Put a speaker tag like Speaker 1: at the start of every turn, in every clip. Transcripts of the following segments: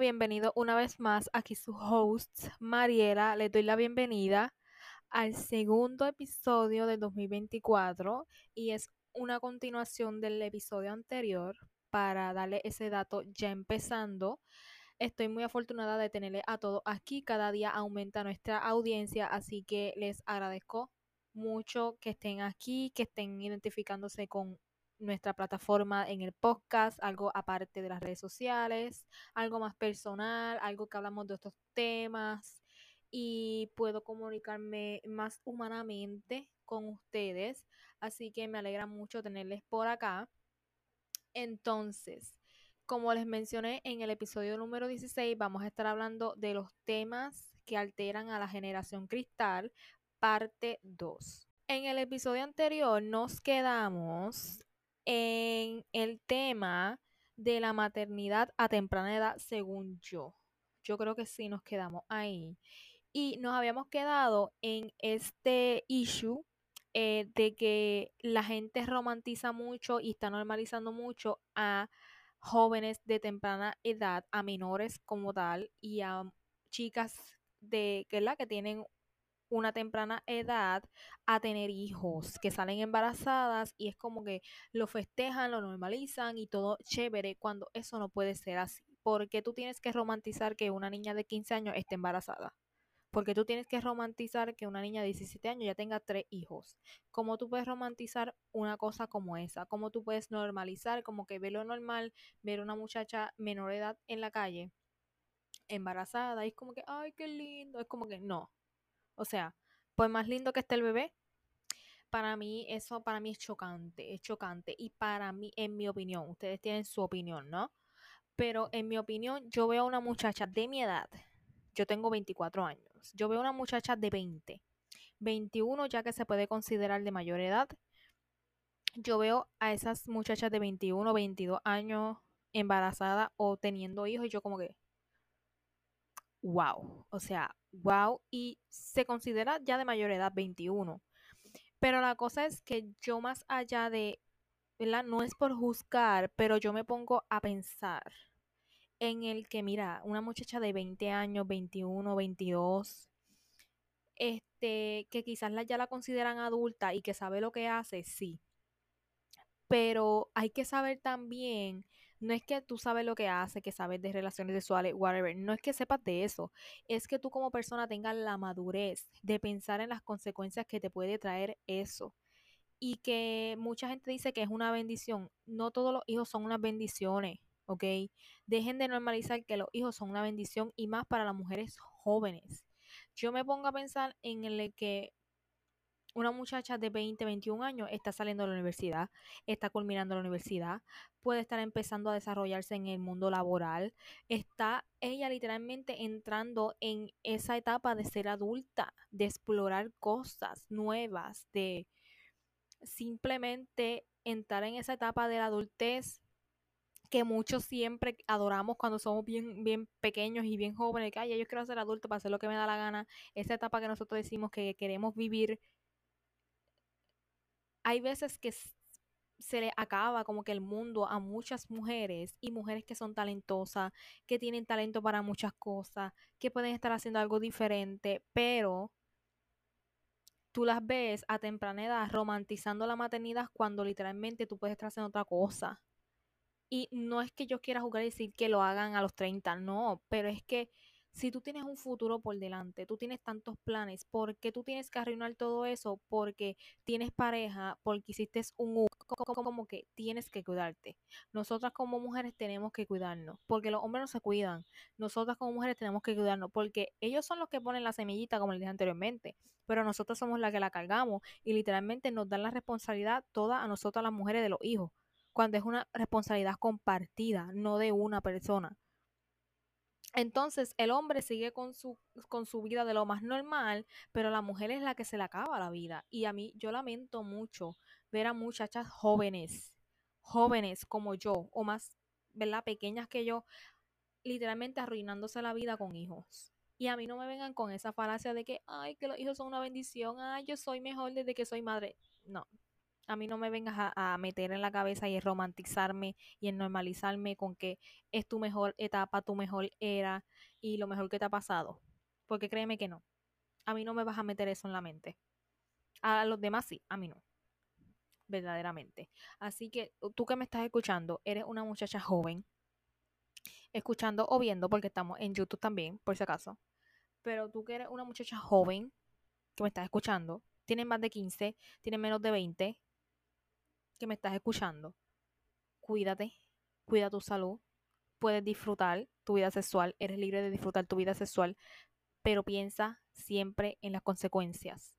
Speaker 1: Bienvenido una vez más. Aquí su host, Mariela. Le doy la bienvenida al segundo episodio del 2024 y es una continuación del episodio anterior para darle ese dato ya empezando. Estoy muy afortunada de tenerle a todos aquí. Cada día aumenta nuestra audiencia, así que les agradezco mucho que estén aquí, que estén identificándose con nuestra plataforma en el podcast, algo aparte de las redes sociales, algo más personal, algo que hablamos de estos temas y puedo comunicarme más humanamente con ustedes. Así que me alegra mucho tenerles por acá. Entonces, como les mencioné en el episodio número 16, vamos a estar hablando de los temas que alteran a la generación cristal, parte 2. En el episodio anterior nos quedamos en el tema de la maternidad a temprana edad, según yo. Yo creo que sí nos quedamos ahí. Y nos habíamos quedado en este issue eh, de que la gente romantiza mucho y está normalizando mucho a jóvenes de temprana edad, a menores como tal, y a chicas de que la que tienen una temprana edad a tener hijos, que salen embarazadas y es como que lo festejan, lo normalizan y todo chévere cuando eso no puede ser así. Porque tú tienes que romantizar que una niña de 15 años esté embarazada. Porque tú tienes que romantizar que una niña de 17 años ya tenga tres hijos. ¿Cómo tú puedes romantizar una cosa como esa? ¿Cómo tú puedes normalizar, como que ve lo normal, ver una muchacha menor edad en la calle, embarazada, y es como que, ay, qué lindo. Es como que no. O sea, pues más lindo que esté el bebé, para mí eso para mí es chocante, es chocante y para mí en mi opinión, ustedes tienen su opinión, ¿no? Pero en mi opinión yo veo a una muchacha de mi edad, yo tengo 24 años, yo veo a una muchacha de 20, 21 ya que se puede considerar de mayor edad. Yo veo a esas muchachas de 21, 22 años embarazadas o teniendo hijos y yo como que wow, o sea, wow, y se considera ya de mayor edad, 21. Pero la cosa es que yo más allá de, ¿verdad? No es por juzgar, pero yo me pongo a pensar en el que, mira, una muchacha de 20 años, 21, 22, este, que quizás la, ya la consideran adulta y que sabe lo que hace, sí. Pero hay que saber también no es que tú sabes lo que hace, que sabes de relaciones sexuales, whatever, no es que sepas de eso, es que tú como persona tengas la madurez de pensar en las consecuencias que te puede traer eso. Y que mucha gente dice que es una bendición. No todos los hijos son unas bendiciones, ¿ok? Dejen de normalizar que los hijos son una bendición y más para las mujeres jóvenes. Yo me pongo a pensar en el que una muchacha de 20, 21 años está saliendo de la universidad, está culminando la universidad, puede estar empezando a desarrollarse en el mundo laboral, está ella literalmente entrando en esa etapa de ser adulta, de explorar cosas nuevas, de simplemente entrar en esa etapa de la adultez que muchos siempre adoramos cuando somos bien, bien pequeños y bien jóvenes, que ay, yo quiero ser adulto para hacer lo que me da la gana, esa etapa que nosotros decimos que queremos vivir hay veces que se le acaba como que el mundo a muchas mujeres y mujeres que son talentosas, que tienen talento para muchas cosas, que pueden estar haciendo algo diferente, pero tú las ves a temprana edad romantizando la maternidad cuando literalmente tú puedes estar haciendo otra cosa. Y no es que yo quiera jugar y decir que lo hagan a los 30, no, pero es que si tú tienes un futuro por delante, tú tienes tantos planes, ¿por qué tú tienes que arruinar todo eso? Porque tienes pareja, porque hiciste un como que tienes que cuidarte. Nosotras como mujeres tenemos que cuidarnos, porque los hombres no se cuidan. Nosotras como mujeres tenemos que cuidarnos, porque ellos son los que ponen la semillita, como les dije anteriormente, pero nosotros somos las que la cargamos y literalmente nos dan la responsabilidad toda a nosotras las mujeres de los hijos, cuando es una responsabilidad compartida, no de una persona. Entonces el hombre sigue con su, con su vida de lo más normal, pero la mujer es la que se le acaba la vida. Y a mí yo lamento mucho ver a muchachas jóvenes, jóvenes como yo, o más, ¿verdad? Pequeñas que yo, literalmente arruinándose la vida con hijos. Y a mí no me vengan con esa falacia de que, ay, que los hijos son una bendición, ay, yo soy mejor desde que soy madre. No, A mí no me vengas a, meter en la cabeza y en romantizarme y en normalizarme con que es tu mejor etapa, tu mejor era y lo mejor que te ha pasado. Porque créeme que no. A mí no me vas a meter eso en la mente. A los demás sí, a mí no. Verdaderamente. Así que tú que me estás escuchando, eres una muchacha joven, escuchando o viendo, porque estamos en YouTube también, por si acaso. Pero tú que eres una muchacha joven, que me estás escuchando, tienes más de 15, tienes menos de 20, me estás escuchando, cuídate, cuida tu salud, puedes disfrutar tu vida sexual, eres libre de disfrutar tu vida sexual, pero piensa siempre en las consecuencias.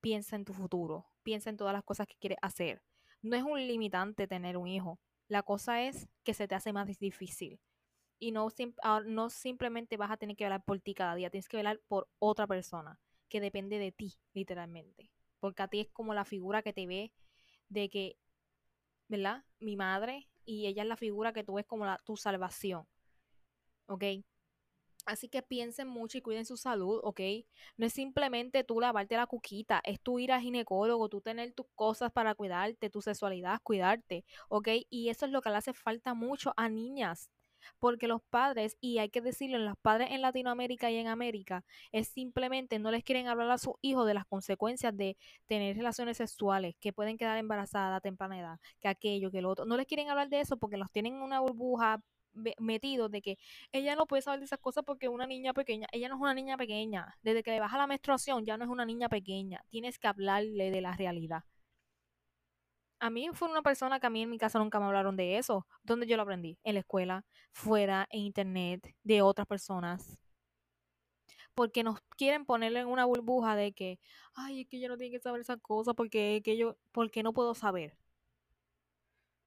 Speaker 1: Piensa en tu futuro, piensa en todas las cosas que quieres hacer. No es un limitante tener un hijo. La cosa es que se te hace más difícil. Y no, ah, no simplemente vas a tener que velar por ti cada día, tienes que velar por otra persona que depende de ti, literalmente. Porque a ti es como la figura que te ve de que, ¿verdad? Mi madre y ella es la figura que tú ves como la, tu salvación. ¿Ok? Así que piensen mucho y cuiden su salud, ¿ok? No es simplemente tú lavarte la cuquita, es tú ir al ginecólogo, tú tener tus cosas para cuidarte, tu sexualidad, cuidarte, ¿ok? Y eso es lo que le hace falta mucho a niñas, porque los padres, y hay que decirlo, los padres en Latinoamérica y en América, es simplemente no les quieren hablar a sus hijos de las consecuencias de tener relaciones sexuales, que pueden quedar embarazadas a temprana edad, que aquello, que lo otro. No les quieren hablar de eso porque los tienen en una burbuja metidos de que ella no puede saber de esas cosas porque una niña pequeña. Ella no es una niña pequeña. Desde que le baja la menstruación ya no es una niña pequeña. Tienes que hablarle de la realidad. A mí fue una persona que a mí en mi casa nunca me hablaron de eso. ¿Dónde yo lo aprendí? En la escuela, fuera, en internet, de otras personas. Porque nos quieren ponerle en una burbuja de que, ay, es que yo no tiene que saber esas cosas porque, que yo, porque no puedo saber.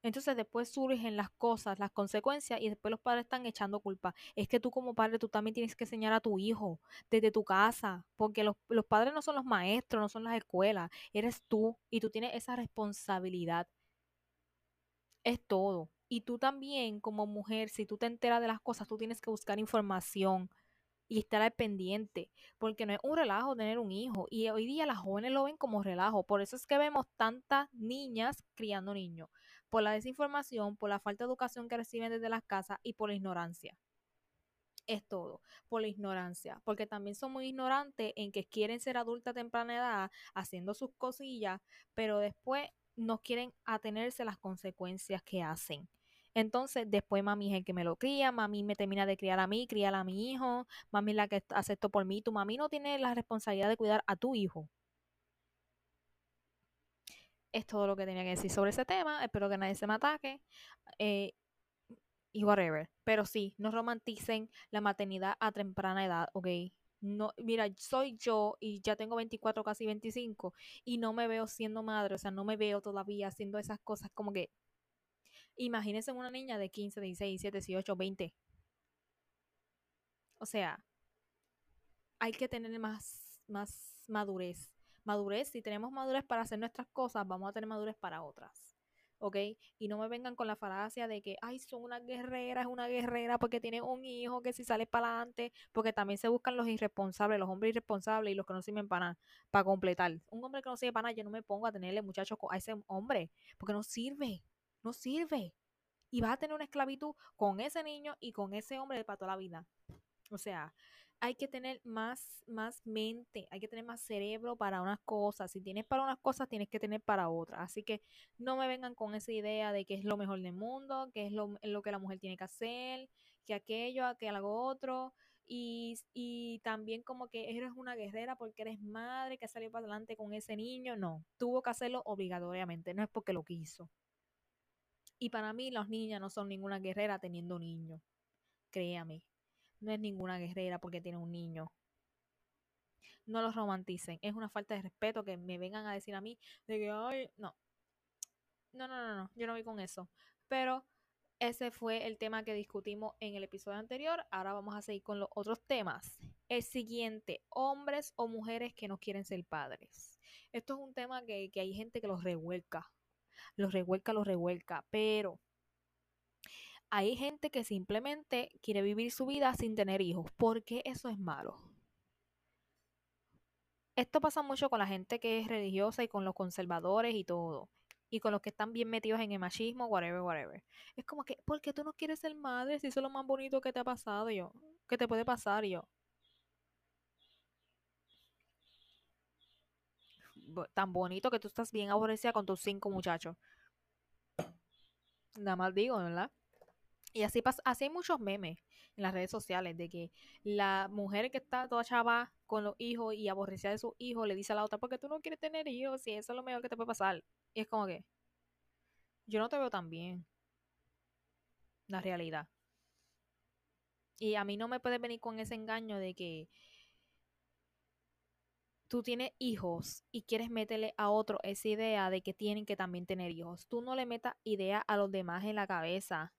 Speaker 1: Entonces después surgen las cosas, las consecuencias y después los padres están echando culpa. Es que tú como padre, tú también tienes que enseñar a tu hijo desde tu casa, porque los, los padres no son los maestros, no son las escuelas, eres tú y tú tienes esa responsabilidad. Es todo. Y tú también como mujer, si tú te enteras de las cosas, tú tienes que buscar información y estar al pendiente, porque no es un relajo tener un hijo y hoy día las jóvenes lo ven como relajo, por eso es que vemos tantas niñas criando niños, por la desinformación, por la falta de educación que reciben desde las casas y por la ignorancia. Es todo, por la ignorancia, porque también son muy ignorantes en que quieren ser adultas a temprana edad, haciendo sus cosillas, pero después no quieren atenerse a las consecuencias que hacen. Entonces, después mami es el que me lo cría, mami me termina de criar a mí, criar a mi hijo, mami es la que hace esto por mí. Tu mami no tiene la responsabilidad de cuidar a tu hijo. Es todo lo que tenía que decir sobre ese tema. Espero que nadie se me ataque. Eh, y whatever. Pero sí, no romanticen la maternidad a temprana edad, ¿ok? No, mira, soy yo y ya tengo 24, casi 25 y no me veo siendo madre, o sea, no me veo todavía haciendo esas cosas como que Imagínense una niña de 15, 16, 17, 18, 20. O sea, hay que tener más, más madurez. Madurez, si tenemos madurez para hacer nuestras cosas, vamos a tener madurez para otras. ¿ok? Y no me vengan con la falacia de que, ay, son una guerrera, es una guerrera porque tiene un hijo que si sale para adelante, porque también se buscan los irresponsables, los hombres irresponsables y los que no sirven para nada, para completar. Un hombre que no sirve para nada, yo no me pongo a tenerle muchachos a ese hombre, porque no sirve no sirve. Y vas a tener una esclavitud con ese niño y con ese hombre para toda la vida. O sea, hay que tener más, más mente, hay que tener más cerebro para unas cosas. Si tienes para unas cosas, tienes que tener para otras. Así que no me vengan con esa idea de que es lo mejor del mundo, que es lo, que la mujer tiene que hacer, que aquello, que algo otro. Y, y, también como que eres una guerrera porque eres madre que salió para adelante con ese niño. No, tuvo que hacerlo obligatoriamente, no es porque lo quiso. Y para mí las niñas no son ninguna guerrera teniendo un niño. Créame, no es ninguna guerrera porque tiene un niño. No los romanticen. Es una falta de respeto que me vengan a decir a mí de que, ay, no. No, no, no, no. Yo no voy con eso. Pero ese fue el tema que discutimos en el episodio anterior. Ahora vamos a seguir con los otros temas. El siguiente, hombres o mujeres que no quieren ser padres. Esto es un tema que, que hay gente que los revuelca los revuelca, los revuelca, pero hay gente que simplemente quiere vivir su vida sin tener hijos. ¿Por qué eso es malo? Esto pasa mucho con la gente que es religiosa y con los conservadores y todo. y con los que están bien metidos en el machismo, whatever, whatever. Es como que, ¿por qué tú no quieres ser madre si eso es lo más bonito que te ha pasado yo? ¿Qué te puede pasar yo? Tan bonito que tú estás bien aborrecida con tus cinco muchachos. Nada más digo, ¿verdad? Y así pasa, así hay muchos memes en las redes sociales de que la mujer que está toda chava con los hijos y aborrecida de sus hijos le dice a la otra, porque tú no quieres tener hijos y eso es lo mejor que te puede pasar. Y es como que, yo no te veo tan bien. La realidad. Y a mí no me puedes venir con ese engaño de que tú tienes hijos y quieres meterle a otro esa idea de que tienen que también tener hijos. Tú no le metas idea a los demás en la cabeza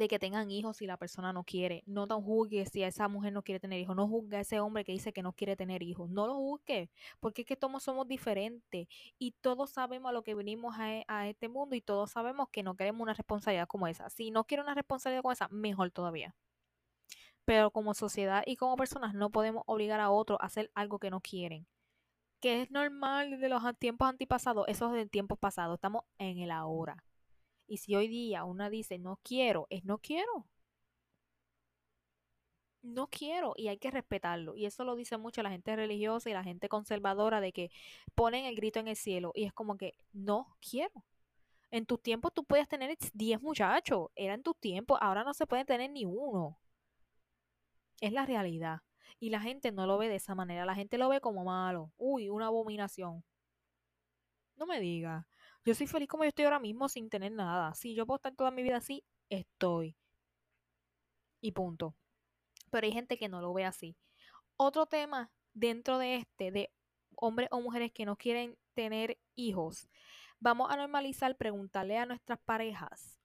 Speaker 1: de que tengan hijos si la persona no quiere. No tan juzgue si esa mujer no quiere tener hijos. No juzgue a ese hombre que dice que no quiere tener hijos. No lo juzgue, porque es que todos somos diferentes y todos sabemos a lo que venimos a, e, este mundo y todos sabemos que no queremos una responsabilidad como esa. Si no quiere una responsabilidad como esa, mejor todavía. Pero como sociedad y como personas no podemos obligar a otros a hacer algo que no quieren. Que es normal de los tiempos antepasados, eso es del tiempo pasado. Estamos en el ahora. Y si hoy día una dice no quiero, es no quiero. No quiero y hay que respetarlo. Y eso lo dice mucho la gente religiosa y la gente conservadora de que ponen el grito en el cielo y es como que no quiero. En tus tiempos tú puedes tener 10 muchachos, era en tus tiempos, ahora no se puede tener ni uno. Es la realidad. Y la gente no lo ve de esa manera, la gente lo ve como malo. Uy, una abominación. No me diga. Yo soy feliz como yo estoy ahora mismo sin tener nada. Si yo puedo estar toda mi vida así, estoy. Y punto. Pero hay gente que no lo ve así. Otro tema dentro de este, de hombres o mujeres que no quieren tener hijos, vamos a normalizar preguntarle a nuestras parejas,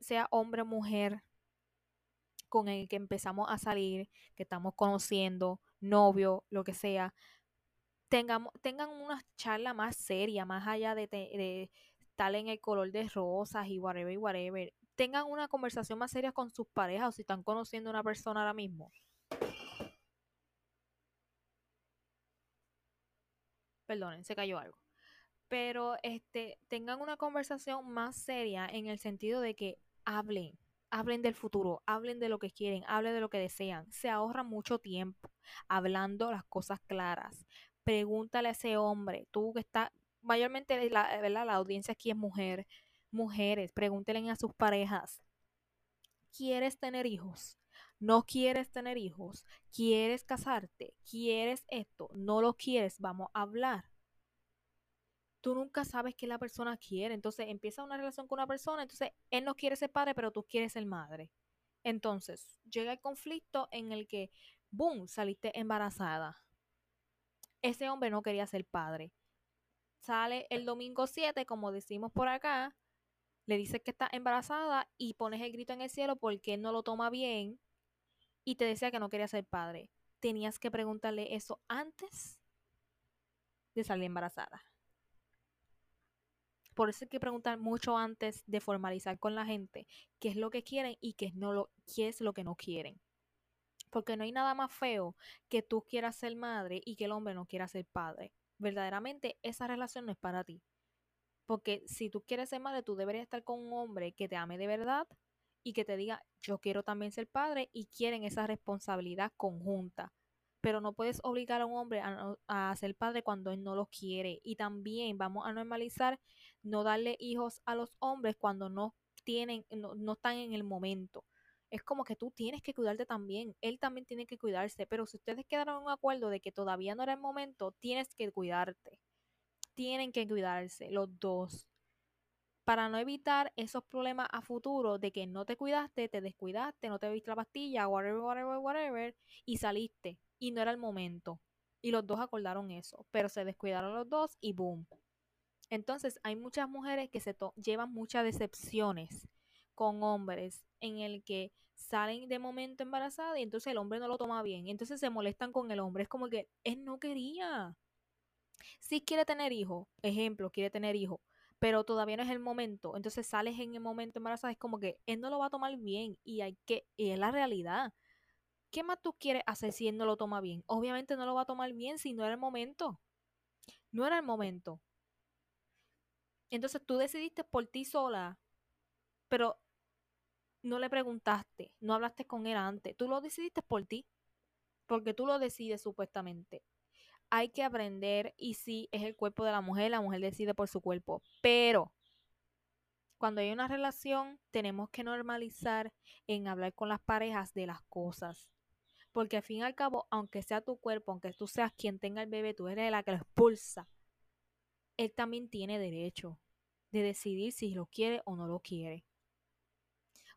Speaker 1: sea hombre o mujer, con el que empezamos a salir, que estamos conociendo, novio, lo que sea, tengamos, tengan una charla más seria, más allá de, de estar en el color de rosas y whatever y whatever. Tengan una conversación más seria con sus parejas o si están conociendo a una persona ahora mismo. Perdonen, se cayó algo. Pero este, tengan una conversación más seria en el sentido de que hablen, hablen del futuro, hablen de lo que quieren, hablen de lo que desean. Se ahorra mucho tiempo hablando las cosas claras pregúntale a ese hombre, tú que está, mayormente la, ¿verdad? la audiencia aquí es mujer, mujeres, pregúntenle a sus parejas, ¿quieres tener hijos? ¿No quieres tener hijos? ¿Quieres casarte? ¿Quieres esto? ¿No lo quieres? Vamos a hablar. Tú nunca sabes qué la persona quiere. Entonces empieza una relación con una persona. Entonces él no quiere ser padre, pero tú quieres ser madre. Entonces llega el conflicto en el que, boom, saliste embarazada ese hombre no quería ser padre. Sale el domingo 7, como decimos por acá, le dice que está embarazada y pones el grito en el cielo porque él no lo toma bien y te decía que no quería ser padre. Tenías que preguntarle eso antes de salir embarazada. Por eso hay que preguntar mucho antes de formalizar con la gente qué es lo que quieren y qué es lo que no quieren. Porque no hay nada más feo que tú quieras ser madre y que el hombre no quiera ser padre. Verdaderamente esa relación no es para ti. Porque si tú quieres ser madre, tú deberías estar con un hombre que te ame de verdad y que te diga, yo quiero también ser padre y quieren esa responsabilidad conjunta. Pero no puedes obligar a un hombre a, ser padre cuando él no lo quiere. Y también vamos a normalizar no darle hijos a los hombres cuando no tienen, no están en el momento es como que tú tienes que cuidarte también, él también tiene que cuidarse, pero si ustedes quedaron en un acuerdo de que todavía no era el momento, tienes que cuidarte, tienen que cuidarse los dos, para no evitar esos problemas a futuro de que no te cuidaste, te descuidaste, no te viste la pastilla, whatever, whatever, whatever, y saliste, y no era el momento. Y los dos acordaron eso, pero se descuidaron los dos y boom. Entonces hay muchas mujeres que se llevan muchas decepciones con hombres en el que salen de momento embarazadas y entonces el hombre no lo toma bien. Entonces se molestan con el hombre. Es como que él no quería. Si quiere tener hijo, ejemplo, quiere tener hijo, pero todavía no es el momento. Entonces sales en el momento embarazada. Es como que él no lo va a tomar bien y hay que, y es la realidad. ¿Qué más tú quieres hacer si él no lo toma bien? Obviamente no lo va a tomar bien si no era el momento. No era el momento. Entonces tú decidiste por ti sola, pero no le preguntaste, no hablaste con él antes, tú lo decidiste por ti, porque tú lo decides supuestamente. Hay que aprender y sí, es el cuerpo de la mujer, la mujer decide por su cuerpo, pero cuando hay una relación tenemos que normalizar en hablar con las parejas de las cosas. Porque al fin y al cabo, aunque sea tu cuerpo, aunque tú seas quien tenga el bebé, tú eres la que lo expulsa. Él también tiene derecho de decidir si lo quiere o no lo quiere.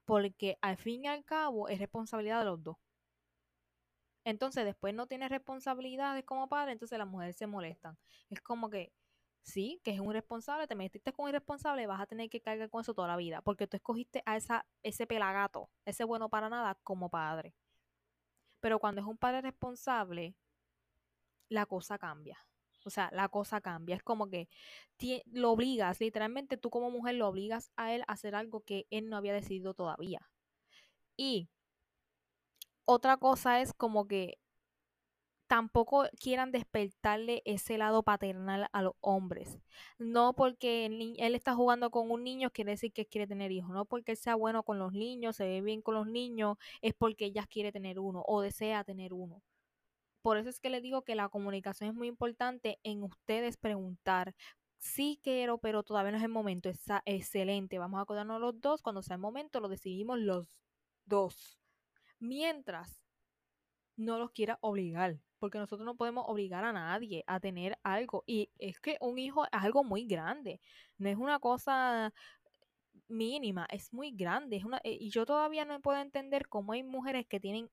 Speaker 1: Porque al fin y al cabo es responsabilidad de los dos. Entonces después no tiene responsabilidades como padre, entonces las mujeres se molestan. Es como que, sí, que es un irresponsable, te metiste con un irresponsable, vas a tener que cargar con eso toda la vida, porque tú escogiste a esa, ese pelagato, ese bueno para nada, como padre. Pero cuando es un padre responsable, la cosa cambia. O sea, la cosa cambia. Es como que lo obligas, literalmente tú como mujer lo obligas a él a hacer algo que él no había decidido todavía. Y otra cosa es como que tampoco quieran despertarle ese lado paternal a los hombres. No porque él, está jugando con un niño quiere decir que quiere tener hijos. No porque él sea bueno con los niños, se ve bien con los niños, es porque ella quiere tener uno o desea tener uno. Por eso es que les digo que la comunicación es muy importante en ustedes preguntar. Sí quiero, pero todavía no es el momento. Está excelente. Vamos a acordarnos los dos. Cuando sea el momento, lo decidimos los dos. Mientras no los quiera obligar porque nosotros no podemos obligar a nadie a tener algo. Y es que un hijo es algo muy grande, no es una cosa mínima, es muy grande. Eh, y yo todavía no puedo entender cómo hay mujeres que tienen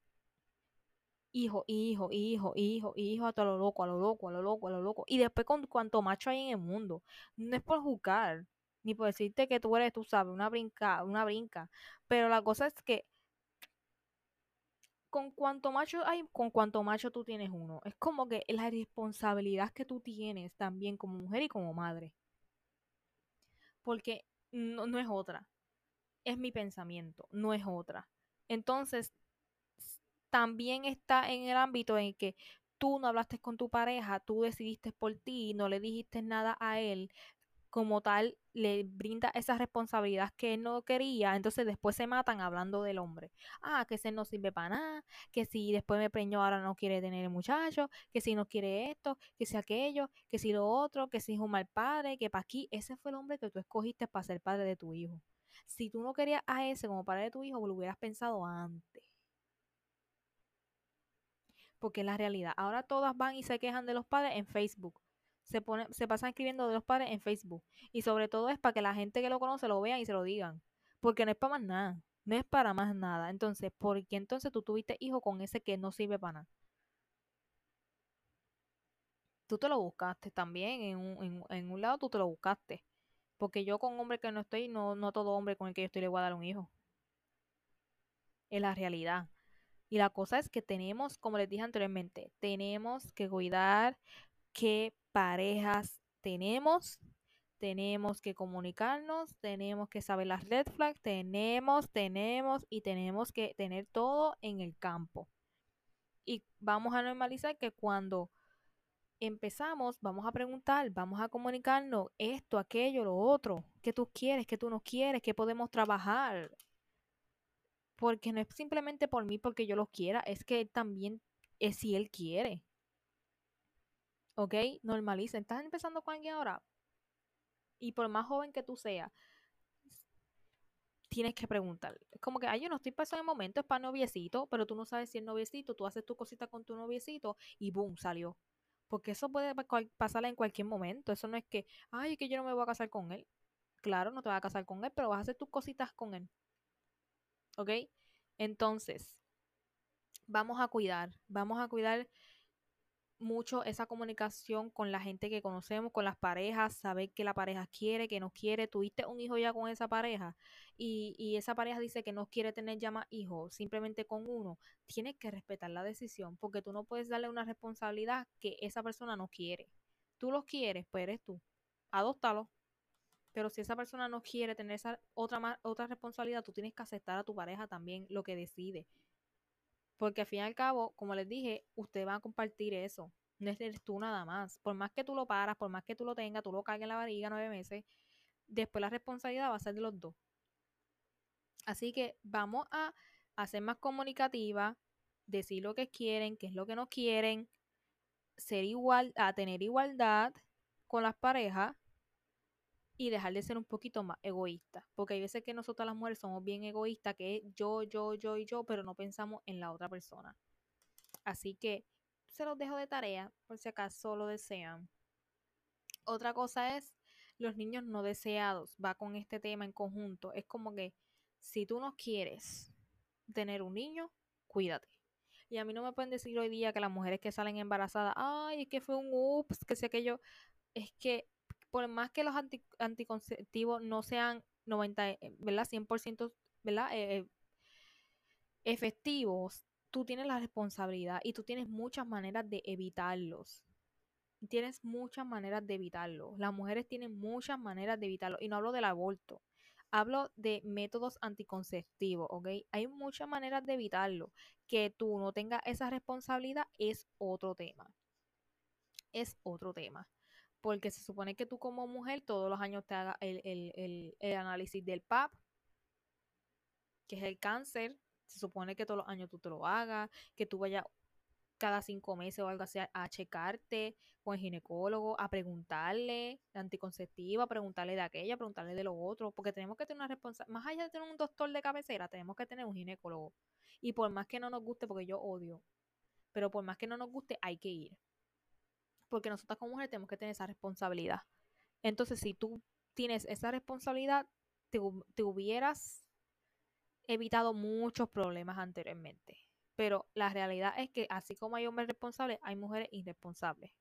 Speaker 1: hijo, hijo, hijo, hijo, hijo, a lo loco, a lo loco, a lo loco, a lo loco. Y después con cuanto macho hay en el mundo. No es por juzgar, ni por decirte que tú eres, tú sabes, una brinca, una brinca. Pero la cosa es que con cuanto macho hay, con cuanto macho tú tienes uno. Es como que la responsabilidad que tú tienes también como mujer y como madre. Porque no, no es otra. Es mi pensamiento, no es otra. Entonces, también está en el ámbito en que tú no hablaste con tu pareja, tú decidiste por ti, no le dijiste nada a él, como tal le brinda esa responsabilidad que él no quería, entonces después se matan hablando del hombre. Ah, que ese no sirve para nada, que si después me preñó ahora no quiere tener el muchacho, que si no quiere esto, que si aquello, que si lo otro, que si es un mal padre, que para aquí, ese fue el hombre que tú escogiste para ser padre de tu hijo. Si tú no querías a ese como padre de tu hijo, lo hubieras pensado antes. Porque es la realidad. Ahora todas van y se quejan de los padres en Facebook se, pone, se pasan escribiendo de los padres en Facebook. Y sobre todo es para que la gente que lo conoce lo vean y se lo digan. Porque no es para más nada. No es para más nada. Entonces, ¿por qué entonces tú tuviste hijo con ese que no sirve para nada? Tú te lo buscaste también. En un, en, un lado tú te lo buscaste. Porque yo con hombre que no estoy, no, no todo hombre con el que yo estoy le voy a dar un hijo. Es la realidad. Y la cosa es que tenemos, como les dije anteriormente, tenemos que cuidar qué parejas tenemos, tenemos que comunicarnos, tenemos que saber las red flags, tenemos, tenemos y tenemos que tener todo en el campo. Y vamos a normalizar que cuando empezamos, vamos a preguntar, vamos a comunicarnos esto, aquello, lo otro, qué tú quieres, qué tú no quieres, qué podemos trabajar. Porque no es simplemente por mí porque yo lo quiera, es que también es si él quiere. ¿ok? Normalicen. Estás empezando con alguien ahora. Y por más joven que tú seas, tienes que preguntar. Es como que, ay, yo no estoy pasando el momento, es para noviecito, pero tú no sabes si es noviecito, tú haces tu cosita con tu noviecito y boom, salió. Porque eso puede pasar en cualquier momento. Eso no es que, ay, es que yo no me voy a casar con él. Claro, no te vas a casar con él, pero vas a hacer tus cositas con él. ¿Ok? Entonces, vamos a cuidar, vamos a cuidar mucho esa comunicación con la gente que conocemos, con las parejas, saber que la pareja quiere, que no quiere. Tuviste un hijo ya con esa pareja y, y esa pareja dice que no quiere tener ya más hijos, simplemente con uno. Tienes que respetar la decisión porque tú no puedes darle una responsabilidad que esa persona no quiere. Tú los quieres, pues eres tú. Adóptalo. Pero si esa persona no quiere tener esa otra, otra responsabilidad, tú tienes que aceptar a tu pareja también lo que decide. Porque al fin y al cabo, como les dije, usted va a compartir eso. No eres tú nada más. Por más que tú lo paras, por más que tú lo tengas, tú lo cargues en la barriga nueve meses, después la responsabilidad va a ser de los dos. Así que vamos a hacer más comunicativa, decir lo que quieren, qué es lo que no quieren, ser igual, a tener igualdad con las parejas y dejar de ser un poquito más egoísta. Porque hay veces que nosotras las mujeres somos bien egoístas, que es yo, yo, yo y yo, pero no pensamos en la otra persona. Así que se los dejo de tarea, por si acaso lo desean. Otra cosa es los niños no deseados. Va con este tema en conjunto. Es como que si tú no quieres tener un niño, cuídate. Y a mí no me pueden decir hoy día que las mujeres que salen embarazadas, ay, es que fue un ups, que sé que yo. Es que por más que los anticonceptivos no sean 90, eh, ¿verdad? 100%, ¿verdad? Eh, eh, efectivos, tú tienes la responsabilidad y tú tienes muchas maneras de evitarlos. Tienes muchas maneras de evitarlo. Las mujeres tienen muchas maneras de evitarlo. Y no hablo del aborto. Hablo de métodos anticonceptivos, ¿ok? Hay muchas maneras de evitarlo. Que tú no tengas esa responsabilidad es otro tema. Es otro tema. Porque se supone que tú como mujer todos los años te hagas el, análisis del PAP, que es el cáncer. Se supone que todos los años tú te lo hagas, que tú vayas cada cinco meses o algo así a checarte con el ginecólogo, a preguntarle de anticonceptiva, preguntarle de aquella, preguntarle de lo otro, porque tenemos que tener una responsabilidad, más allá de tener un doctor de cabecera, tenemos que tener un ginecólogo. Y por más que no nos guste, porque yo odio, pero por más que no nos guste, hay que ir. Porque nosotras como mujeres tenemos que tener esa responsabilidad. Entonces, si tú tienes esa responsabilidad, te, te hubieras evitado muchos problemas anteriormente. Pero la realidad es que así como hay hombres responsables, hay mujeres irresponsables.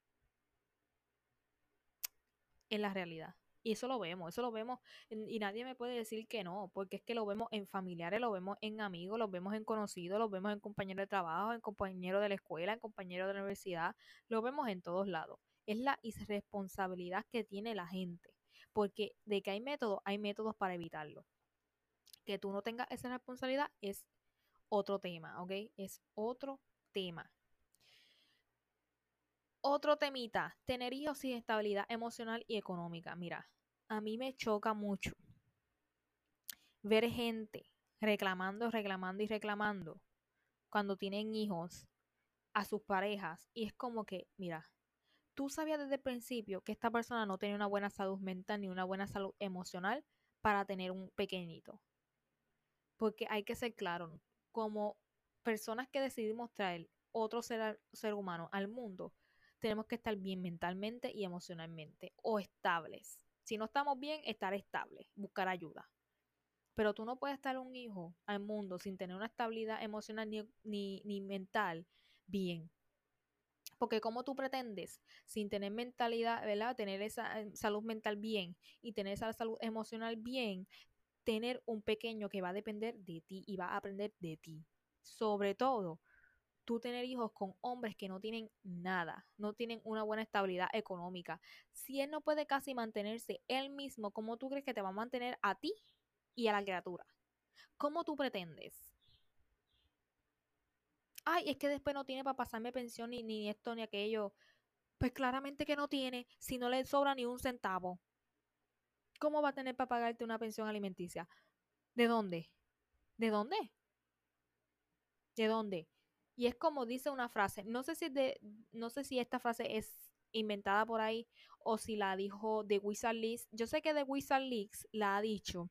Speaker 1: En la realidad. Y eso lo vemos, eso lo vemos, y nadie me puede decir que no, porque es que lo vemos en familiares, lo vemos en amigos, lo vemos en conocidos, lo vemos en compañeros de trabajo, en compañeros de la escuela, en compañeros de la universidad, lo vemos en todos lados. Es la irresponsabilidad que tiene la gente, porque de que hay métodos, hay métodos para evitarlo. Que tú no tengas esa responsabilidad es otro tema, ¿ok? Es otro tema. Otro temita, tener hijos sin estabilidad emocional y económica. Mira, a mí me choca mucho ver gente reclamando, reclamando y reclamando cuando tienen hijos a sus parejas y es como que, mira, tú sabías desde el principio que esta persona no tenía una buena salud mental ni una buena salud emocional para tener un pequeñito. Porque hay que ser claro, como personas que decidimos traer otro ser, ser humano al mundo, tenemos que estar bien mentalmente y emocionalmente o estables. Si no estamos bien, estar estables, buscar ayuda. Pero tú no puedes estar un hijo al mundo sin tener una estabilidad emocional ni, ni, mental bien. Porque como tú pretendes, sin tener mentalidad, ¿verdad? Tener esa eh, salud mental bien y tener esa salud emocional bien, tener un pequeño que va a depender de ti y va a aprender de ti. Sobre todo, tú tener hijos con hombres que no tienen nada, no tienen una buena estabilidad económica. Si él no puede casi mantenerse él mismo, ¿cómo tú crees que te va a mantener a ti y a la criatura? ¿Cómo tú pretendes? Ay, es que después no tiene para pasarme pensión ni, ni esto ni aquello. Pues claramente que no tiene si no le sobra ni un centavo. ¿Cómo va a tener para pagarte una pensión alimenticia? ¿De dónde? ¿De dónde? ¿De dónde? Y es como dice una frase, no sé si de, no sé si esta frase es inventada por ahí o si la dijo de Wizard Leaks. Yo sé que de Wizard Leaks la ha dicho,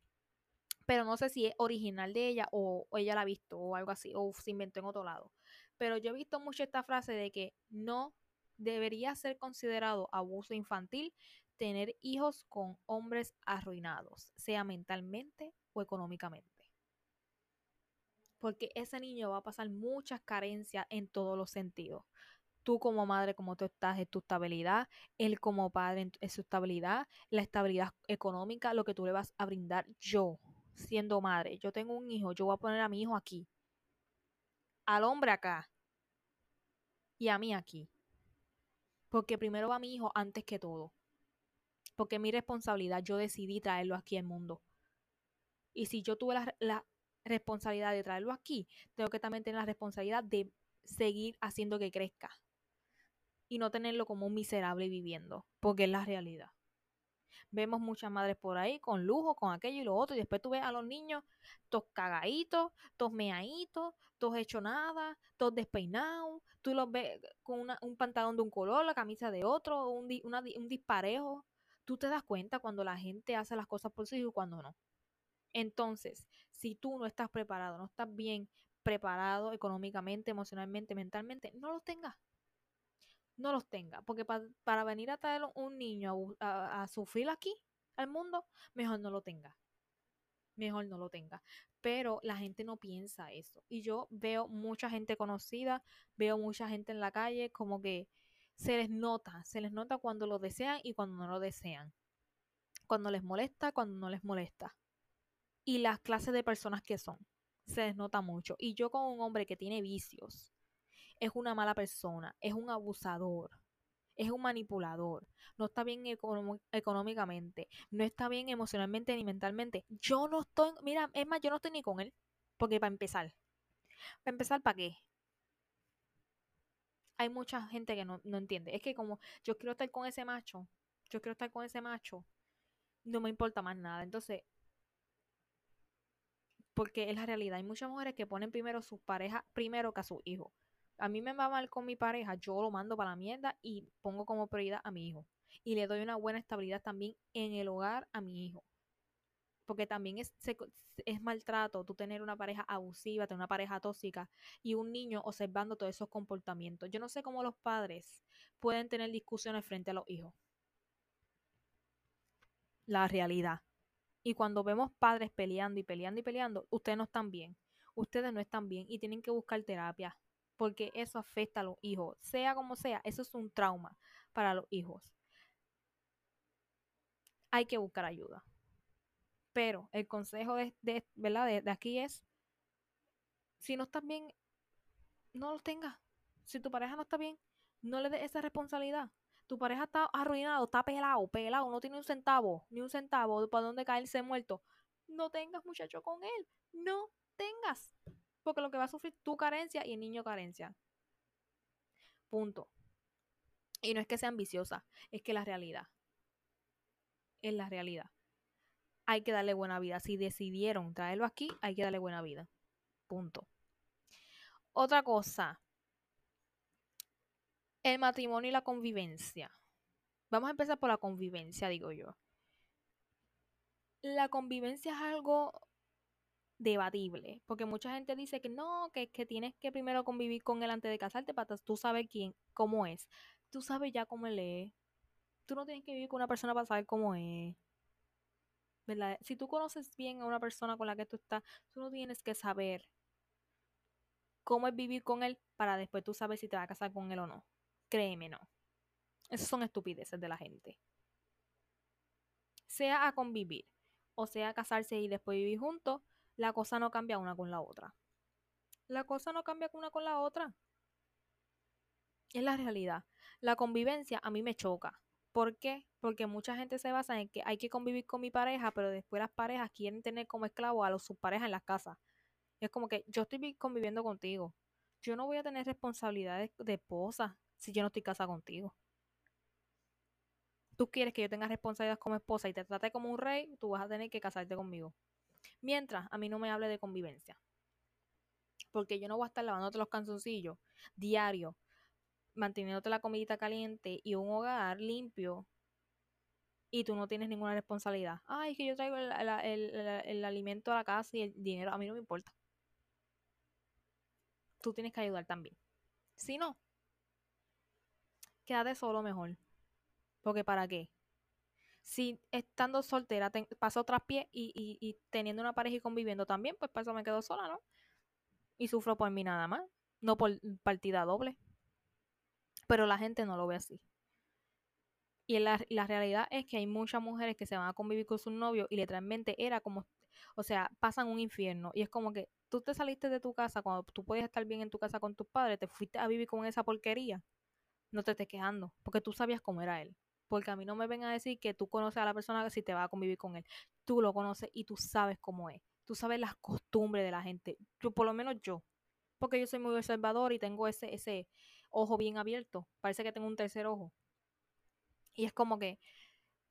Speaker 1: pero no sé si es original de ella o, o, ella la ha visto o algo así, o se inventó en otro lado. Pero yo he visto mucho esta frase de que no debería ser considerado abuso infantil tener hijos con hombres arruinados, sea mentalmente o económicamente. Porque ese niño va a pasar muchas carencias en todos los sentidos. Tú como madre, como tú estás, en tu estabilidad. Él como padre, en su estabilidad. La estabilidad económica, lo que tú le vas a brindar yo, siendo madre. Yo tengo un hijo, yo voy a poner a mi hijo aquí. Al hombre acá. Y a mí aquí. Porque primero va mi hijo antes que todo porque es mi responsabilidad, yo decidí traerlo aquí al mundo. Y si yo tuve la, responsabilidad de traerlo aquí, tengo que también tener la responsabilidad de seguir haciendo que crezca y no tenerlo como un miserable viviendo, porque es la realidad. Vemos muchas madres por ahí con lujo, con aquello y lo otro, y después tú ves a los niños todos cagaditos, todos meaditos, todos hechos nada, todos despeinados, tú los ves con un pantalón de un color, la camisa de otro, un, un disparejo. Tú te das cuenta cuando la gente hace las cosas por sí y cuando no. Entonces, si tú no estás preparado, no estás bien preparado económicamente, emocionalmente, mentalmente, no los tengas. No los tengas. Porque para venir a traer un niño a, sufrir aquí, al mundo, mejor no lo tenga. Mejor no lo tenga. Pero la gente no piensa eso. Y yo veo mucha gente conocida, veo mucha gente en la calle como que se les nota, se les nota cuando lo desean y cuando no lo desean. Cuando les molesta, cuando no les molesta y las clases de personas que son. Se desnota mucho. Y yo con un hombre que tiene vicios, es una mala persona, es un abusador, es un manipulador, no está bien económicamente, no está bien emocionalmente ni mentalmente. Yo no estoy, mira, es más, yo no estoy ni con él. Porque para empezar, para empezar, ¿para qué? Hay mucha gente que no, no entiende. Es que como yo quiero estar con ese macho, yo quiero estar con ese macho, no me importa más nada. Entonces, porque es la realidad. Hay muchas mujeres que ponen primero sus parejas primero que a sus hijos. A mí me va mal con mi pareja, yo lo mando para la mierda y pongo como prioridad a mi hijo. Y le doy una buena estabilidad también en el hogar a mi hijo. Porque también es, es maltrato tú tener una pareja abusiva, tener una pareja tóxica y un niño observando todos esos comportamientos. Yo no sé cómo los padres pueden tener discusiones frente a los hijos. La realidad. Y cuando vemos padres peleando y peleando y peleando, ustedes no están bien. Ustedes no están bien y tienen que buscar terapia porque eso afecta a los hijos. Sea como sea, eso es un trauma para los hijos. Hay que buscar ayuda. Pero el consejo de, ¿verdad? De, aquí es, si no estás bien, no lo tengas. Si tu pareja no está bien, no le des esa responsabilidad tu pareja está arruinado, está pelado, pelado, no tiene un centavo, ni un centavo para dónde caerse muerto, no tengas muchacho con él, no tengas, porque lo que va a sufrir tu carencia y el niño carencia. Punto. Y no es que sea ambiciosa, es que la realidad. Es la realidad. Hay que darle buena vida. Si decidieron traerlo aquí, hay que darle buena vida. Punto. Otra cosa, el matrimonio y la convivencia. Vamos a empezar por la convivencia, digo yo. La convivencia es algo debatible, porque mucha gente dice que no, que, que tienes que primero convivir con él antes de casarte para tú sabes quién, cómo es. Tú sabes ya cómo él es. Tú no tienes que vivir con una persona para saber cómo es. ¿Verdad? Si tú conoces bien a una persona con la que tú estás, tú no tienes que saber cómo es vivir con él para después tú saber si te vas a casar con él o no. Créeme, no. Esas son estupideces de la gente. Sea a convivir o sea a casarse y después vivir juntos, la cosa no cambia una con la otra. La cosa no cambia una con la otra. Es la realidad. La convivencia a mí me choca. ¿Por qué? Porque mucha gente se basa en que hay que convivir con mi pareja, pero después las parejas quieren tener como esclavo a los, sus parejas en las casas. Es como que yo estoy conviviendo contigo. Yo no voy a tener responsabilidades de esposa si yo no estoy casada contigo? Tú quieres que yo tenga responsabilidad como esposa y te trate como un rey, tú vas a tener que casarte conmigo. Mientras a mí no me hable de convivencia. Porque yo no voy a estar lavándote los canzoncillos diario, manteniéndote la comidita caliente y un hogar limpio y tú no tienes ninguna responsabilidad. Ay, es que yo traigo el, el, alimento a la casa y el dinero, a mí no me importa. Tú tienes que ayudar también. Si no, quédate solo mejor. Porque ¿para qué? Si estando soltera paso tras pie y, y, teniendo una pareja y conviviendo también, pues para eso me quedo sola, ¿no? Y sufro por mí nada más, no por partida doble. Pero la gente no lo ve así. Y la, la realidad es que hay muchas mujeres que se van a convivir con su novio y literalmente era como, o sea, pasan un infierno. Y es como que tú te saliste de tu casa cuando tú puedes estar bien en tu casa con tus padres, te fuiste a vivir con esa porquería no te estés quejando, porque tú sabías cómo era él. Porque a mí no me vengan a decir que tú conoces a la persona que si te va a convivir con él. Tú lo conoces y tú sabes cómo es. Tú sabes las costumbres de la gente. Yo, por lo menos yo. Porque yo soy muy observador y tengo ese, ese ojo bien abierto. Parece que tengo un tercer ojo. Y es como que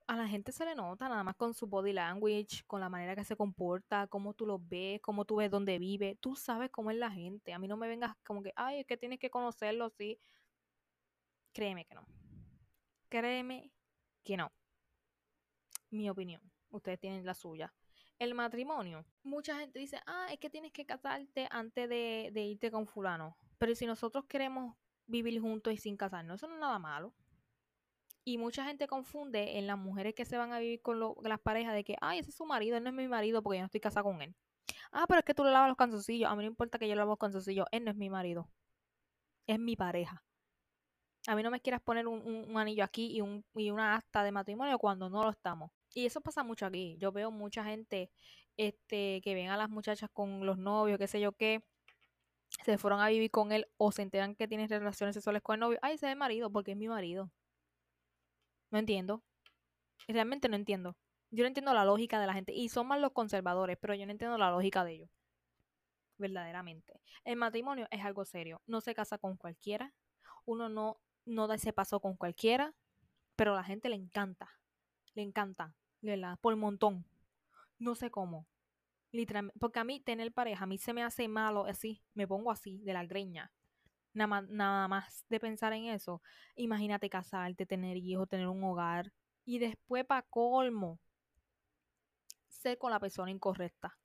Speaker 1: a la gente se le nota nada más con su body language, con la manera que se comporta, cómo tú lo ves, cómo tú ves dónde vive. Tú sabes cómo es la gente. A mí no me vengas como que, ay, es que tienes que conocerlo, sí. Créeme que no. Créeme que no. Mi opinión. Ustedes tienen la suya. El matrimonio. Mucha gente dice, ah, es que tienes que casarte antes de, de irte con fulano. Pero si nosotros queremos vivir juntos y sin casarnos, eso no es nada malo. Y mucha gente confunde en las mujeres que se van a vivir con las parejas de que, ay, ese es su marido, él no es mi marido porque yo no estoy casada con él. Ah, pero es que tú le lavas los canzoncillos. A mí no importa que yo le lave los canzoncillos, él no es mi marido. Es mi pareja. A mí no me quieras poner un, anillo aquí y, un, y una acta de matrimonio cuando no lo estamos. Y eso pasa mucho aquí. Yo veo mucha gente este, que ven a las muchachas con los novios, qué sé yo qué, se fueron a vivir con él o se enteran que tienen relaciones sexuales con el novio. Ay, ese es mi marido porque es mi marido. No entiendo. Realmente no entiendo. Yo no entiendo la lógica de la gente. Y son más los conservadores, pero yo no entiendo la lógica de ellos. Verdaderamente. El matrimonio es algo serio. No se casa con cualquiera. Uno no, no da ese paso con cualquiera. Pero a la gente le encanta. Le encanta. la Por montón. No sé cómo. Porque a mí tener pareja, a mí se me hace malo así. Me pongo así, de la greña nada más, de pensar en eso, imagínate casarte, tener hijos, tener un hogar y después para colmo, ser con la persona incorrecta.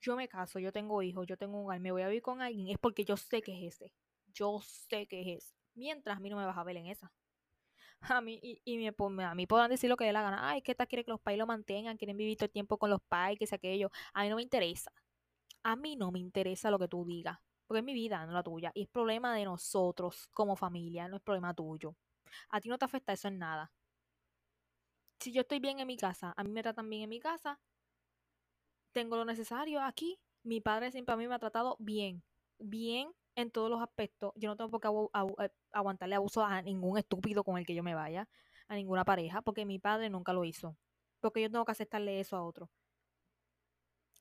Speaker 1: Yo me caso, yo tengo hijos, yo tengo un hogar, me voy a vivir con alguien, es porque yo sé que es ese. Yo sé que es ese. Mientras a mí no me vas a ver en esa. A mí, y, y me, a mí podrán decir lo que dé la gana. Ay, que esta quiere que los pais lo mantengan, quieren vivir todo el tiempo con los pais, que sea aquello. A mí no me interesa. A mí no me interesa lo que tú digas porque es mi vida, no la tuya. Y es problema de nosotros como familia, no es problema tuyo. A ti no te afecta eso en nada. Si yo estoy bien en mi casa, a mí me tratan bien en mi casa, tengo lo necesario aquí. Mi padre siempre a mí me ha tratado bien, bien en todos los aspectos. Yo no tengo por qué eh, aguantarle abuso a ningún estúpido con el que yo me vaya, a ninguna pareja, porque mi padre nunca lo hizo. Porque yo tengo que aceptarle eso a otro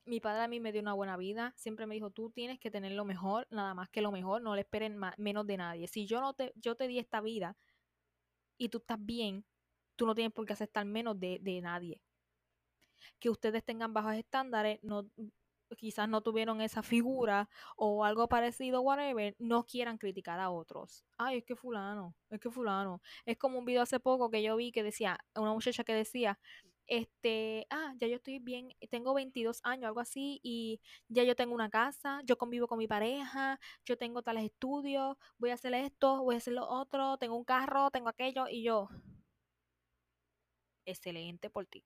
Speaker 1: mi padre a mí me dio una buena vida, siempre me dijo, tú tienes que tener lo mejor, nada más que lo mejor, no le esperen menos de nadie. Si yo no te, yo te di esta vida y tú estás bien, tú no tienes por qué aceptar menos de, de nadie. Que ustedes tengan bajos estándares, no, quizás no tuvieron esa figura o algo parecido, whatever, no quieran criticar a otros. Ay, es que fulano, es que fulano. Es como un video hace poco que yo vi que decía, una muchacha que decía, este, ah, ya yo estoy bien, tengo 22 años, algo así, y ya yo tengo una casa, yo convivo con mi pareja, yo tengo tales estudios, voy a hacer esto, voy a hacer lo otro, tengo un carro, tengo aquello, y yo, excelente por ti,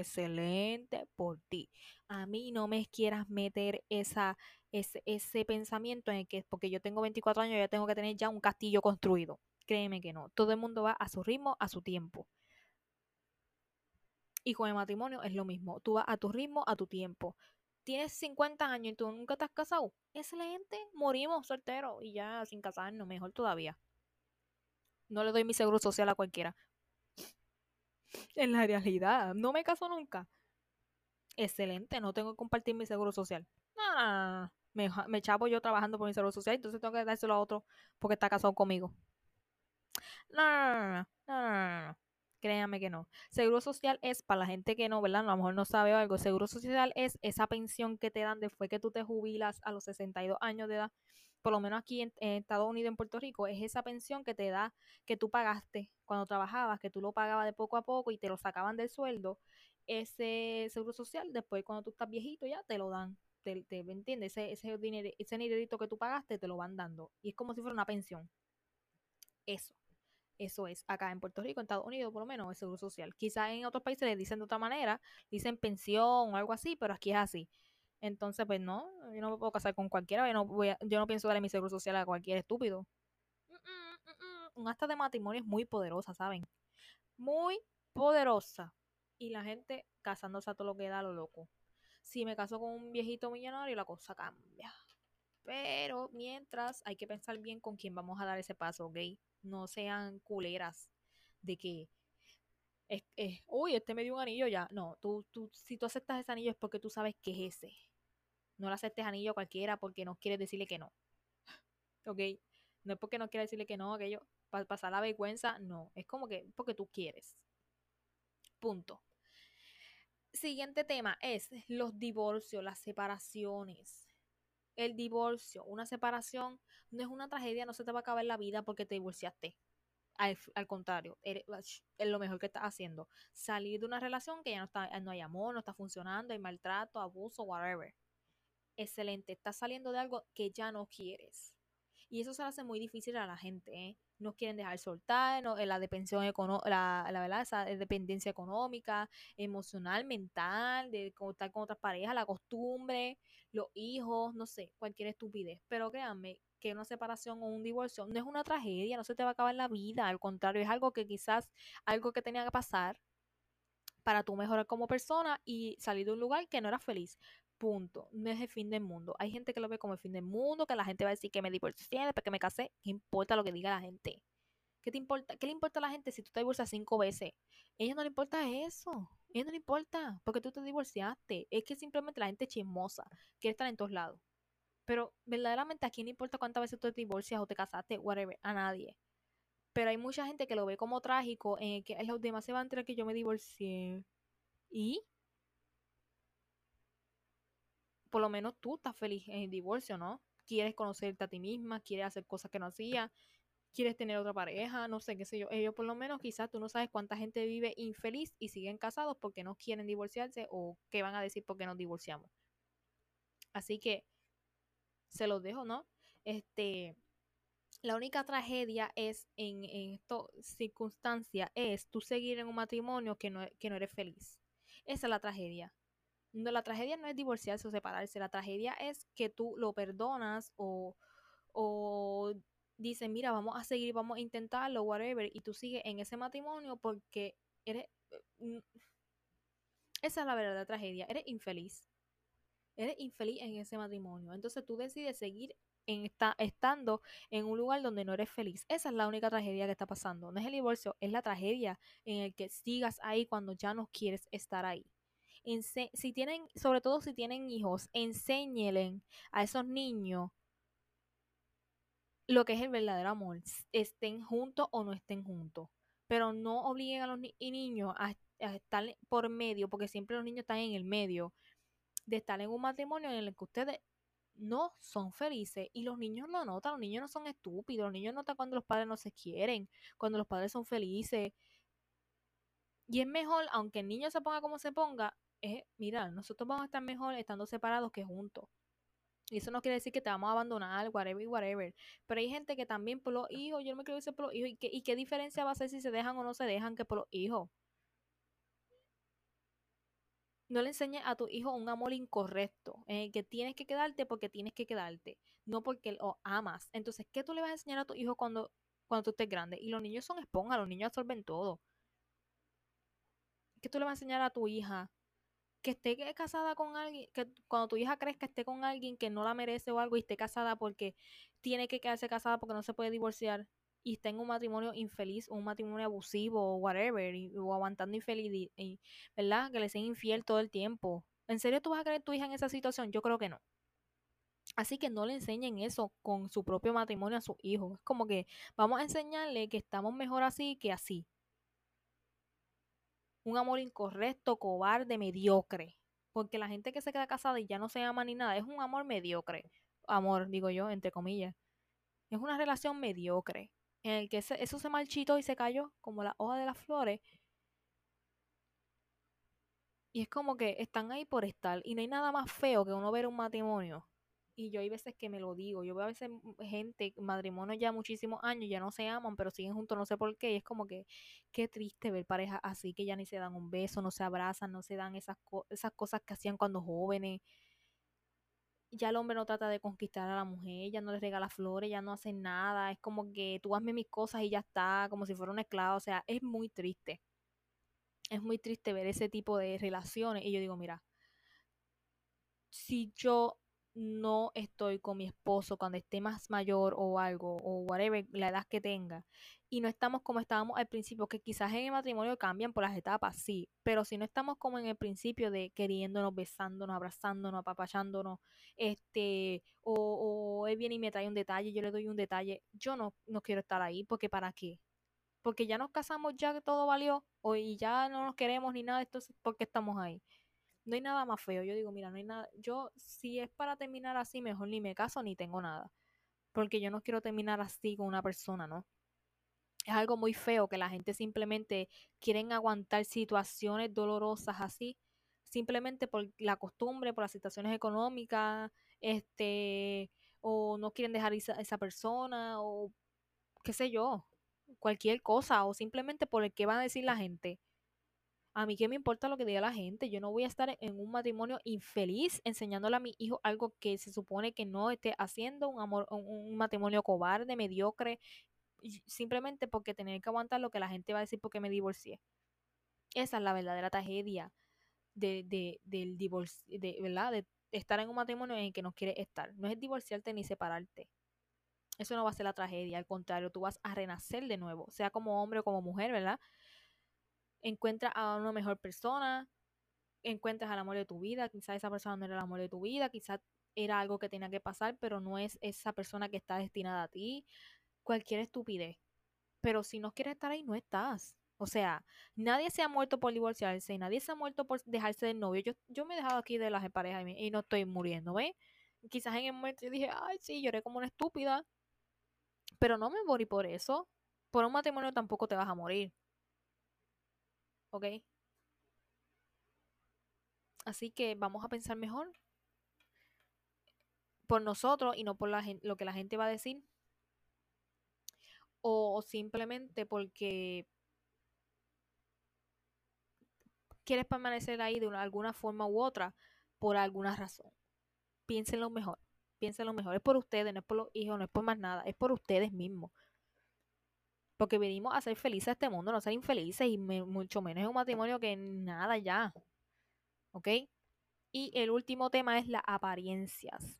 Speaker 1: excelente por ti. A mí no me quieras meter esa, ese, pensamiento en que porque yo tengo 24 años, ya tengo que tener ya un castillo construido. Créeme que no, todo el mundo va a su ritmo, a su tiempo. Y con el matrimonio es lo mismo. Tú vas a tu ritmo, a tu tiempo. Tienes 50 años y tú nunca te has casado. Excelente. Morimos solteros y ya sin casarnos. Mejor todavía. No le doy mi seguro social a cualquiera. En la realidad, no me caso nunca. Excelente, no tengo que compartir mi seguro social. Ah, me, me yo trabajando por mi seguro social, entonces tengo que dárselo a otro porque está casado conmigo. No, no, no, no, no. Créame que no. Seguro social es para la gente que no, ¿verdad? A lo mejor no sabe algo. Seguro social es esa pensión que te dan después que tú te jubilas a los 62 años de edad. Por lo menos aquí en, Estados Unidos, en Puerto Rico, es esa pensión que te da, que tú pagaste cuando trabajabas, que tú lo pagabas de poco a poco y te lo sacaban del sueldo. Ese seguro social, después cuando tú estás viejito ya te lo dan. Te, te ¿entiendes? Ese, ese, dinero, ese dinerito que tú pagaste te lo van dando. Y es como si fuera una pensión. Eso. Eso es acá en Puerto Rico, en Estados Unidos por lo menos, es seguro social. Quizás en otros países le dicen de otra manera, dicen pensión o algo así, pero aquí es así. Entonces, pues no, yo no me puedo casar con cualquiera, yo no, voy yo no pienso darle mi seguro social a cualquier estúpido. Un acta de matrimonio es muy poderosa, ¿saben? Muy poderosa. Y la gente casándose a todo lo que da lo loco. Si me caso con un viejito millonario, la cosa cambia. Pero mientras hay que pensar bien con quién vamos a dar ese paso, ¿ok? no sean culeras de que es, uy, este me dio un anillo ya. No, tú, tú, si tú aceptas ese anillo es porque tú sabes que es ese. No le aceptes anillo a cualquiera porque no quieres decirle que no. ¿Ok? No es porque no quieras decirle que no, aquello, para pasar la vergüenza, no. Es como que porque tú quieres. Punto. Siguiente tema es los divorcios, las separaciones. El divorcio, una separación, no es una tragedia, no se te va a acabar la vida porque te divorciaste. Al, contrario, es lo mejor que estás haciendo. Salir de una relación que ya no, está, no hay amor, no está funcionando, hay maltrato, abuso, whatever. Excelente, estás saliendo de algo que ya no quieres. Y eso se hace muy difícil a la gente. ¿eh? No quieren dejar soltar, no, la depensión la, verdad, esa dependencia económica, emocional, mental, de estar con otras parejas, la costumbre, los hijos, no sé, cualquier estupidez. Pero créanme que una separación o un divorcio no es una tragedia, no se te va a acabar la vida, al contrario, es algo que quizás, algo que tenía que pasar para tú mejorar como persona y salir de un lugar que no era feliz. Punto. No es el fin del mundo. Hay gente que lo ve como el fin del mundo, que la gente va a decir que me divorcié, después que me casé. ¿Qué importa lo que diga la gente? ¿Qué te importa? ¿Qué le importa a la gente si tú te divorcias cinco veces? A ella no le importa eso. A ella no le importa porque tú te divorciaste. Es que simplemente la gente chismosa quiere estar en todos lados. Pero verdaderamente a quién le importa cuántas veces tú te divorcias o te casaste, whatever, a nadie. Pero hay mucha gente que lo ve como trágico en el que los demás se van a enterar que yo me divorcié. ¿Y? Por lo menos tú estás feliz en el divorcio, ¿no? Quieres conocerte a ti misma, quieres hacer cosas que no hacías, quieres tener otra pareja, no sé qué sé yo. Ellos por lo menos quizás tú no sabes cuánta gente vive infeliz y siguen casados porque no quieren divorciarse o qué van a decir porque nos divorciamos. Así que se los dejo, ¿no? Este, la única tragedia es en, en esta circunstancia es tú seguir en un matrimonio que no, que no eres feliz. Esa es la tragedia. No, la tragedia no es divorciarse o separarse, la tragedia es que tú lo perdonas o, o dices, mira, vamos a seguir, vamos a intentarlo, whatever, y tú sigues en ese matrimonio porque eres... Mm, esa es la verdadera tragedia, eres infeliz. Eres infeliz en ese matrimonio. Entonces tú decides seguir en esta, estando en un lugar donde no eres feliz. Esa es la única tragedia que está pasando. No es el divorcio, es la tragedia en el que sigas ahí cuando ya no quieres estar ahí si tienen, sobre todo si tienen hijos, enséñelen a esos niños lo que es el verdadero amor, estén juntos o no estén juntos. Pero no obliguen a los niños a, estar por medio, porque siempre los niños están en el medio, de estar en un matrimonio en el que ustedes no son felices y los niños lo notan, los niños no son estúpidos, los niños notan cuando los padres no se quieren, cuando los padres son felices. Y es mejor, aunque el niño se ponga como se ponga, es, mira, nosotros vamos a estar mejor estando separados que juntos. Y eso no quiere decir que te vamos a abandonar, whatever, whatever. Pero hay gente que también por los hijos, yo no me quiero decir por los hijos. ¿Y qué, ¿Y qué diferencia va a ser si se dejan o no se dejan que por los hijos? No le enseñes a tu hijo un amor incorrecto, en el que tienes que quedarte porque tienes que quedarte, no porque lo amas. Entonces, ¿qué tú le vas a enseñar a tu hijo cuando, cuando tú estés grande? Y los niños son esponjas, los niños absorben todo. ¿Qué tú le vas a enseñar a tu hija que esté casada con alguien, que cuando tu hija crezca esté con alguien que no la merece o algo y esté casada porque tiene que quedarse casada porque no se puede divorciar y está en un matrimonio infeliz, un matrimonio abusivo o whatever, o aguantando infeliz, y, ¿verdad? Que le sea infiel todo el tiempo. ¿En serio tú vas a creer tu hija en esa situación? Yo creo que no. Así que no le enseñen eso con su propio matrimonio a sus hijos. Es como que vamos a enseñarle que estamos mejor así que así un amor incorrecto, cobarde, mediocre. Porque la gente que se queda casada y ya no se ama ni nada, es un amor mediocre. Amor, digo yo, entre comillas. Es una relación mediocre. En el que eso se marchitó y se cayó como la hoja de las flores. Y es como que están ahí por estar. Y no hay nada más feo que uno ver un matrimonio y yo hay veces que me lo digo, yo veo a veces gente, matrimonio ya muchísimos años, ya no se aman, pero siguen juntos, no sé por qué, y es como que qué triste ver parejas así, que ya ni se dan un beso, no se abrazan, no se dan esas, esas cosas que hacían cuando jóvenes. Ya el hombre no trata de conquistar a la mujer, ya no le regala flores, ya no hace nada, es como que tú hazme mis cosas y ya está, como si fuera un esclavo, o sea, es muy triste. Es muy triste ver ese tipo de relaciones y yo digo, mira, si yo no estoy con mi esposo cuando esté más mayor o algo, o whatever, la edad que tenga, y no estamos como estábamos al principio, que quizás en el matrimonio cambian por las etapas, sí, pero si no estamos como en el principio de queriéndonos, besándonos, abrazándonos, apapachándonos, este, o, o él viene y me trae un detalle, yo le doy un detalle, yo no, no quiero estar ahí, porque ¿para qué? porque ya nos casamos, ya que todo valió, o y ya no nos queremos ni nada, esto es porque estamos ahí. No hay nada más feo. Yo digo, mira, no hay nada. Yo, si es para terminar así, mejor ni me caso ni tengo nada. Porque yo no quiero terminar así con una persona, ¿no? Es algo muy feo que la gente simplemente quieren aguantar situaciones dolorosas así, simplemente por la costumbre, por las situaciones económicas, este, o no quieren dejar esa, esa persona, o qué sé yo, cualquier cosa, o simplemente por el que va a decir la gente. A mí qué me importa lo que diga la gente. Yo no voy a estar en un matrimonio infeliz enseñándole a mi hijo algo que se supone que no esté haciendo, un amor, un, matrimonio cobarde, mediocre, simplemente porque tener que aguantar lo que la gente va a decir porque me divorcié. Esa es la verdadera tragedia de, de, del divorcio, de, ¿verdad? De estar en un matrimonio en el que no quieres estar. No es divorciarte ni separarte. Eso no va a ser la tragedia, al contrario, tú vas a renacer de nuevo, sea como hombre o como mujer, ¿verdad? Encuentras a una mejor persona, encuentras al amor de tu vida, quizás esa persona no era el amor de tu vida, quizás era algo que tenía que pasar, pero no es esa persona que está destinada a ti, cualquier estupidez. Pero si no quieres estar ahí, no estás. O sea, nadie se ha muerto por divorciarse, nadie se ha muerto por dejarse del novio. Yo, yo me he dejado aquí de las parejas y no estoy muriendo, ¿ves? Quizás en el momento yo dije, ay, sí, lloré como una estúpida. Pero no me morí por eso. Por un matrimonio tampoco te vas a morir. ¿Ok? Así que vamos a pensar mejor por nosotros y no por la lo que la gente va a decir. O simplemente porque quieres permanecer ahí de alguna forma u otra por alguna razón. Piénsenlo mejor. Piénsenlo mejor. Es por ustedes, no es por los hijos, no es por más nada. Es por ustedes mismos. Porque venimos a ser felices a este mundo, no ser infelices y mucho menos en un matrimonio que nada ya. ¿Ok? Y el último tema es las apariencias.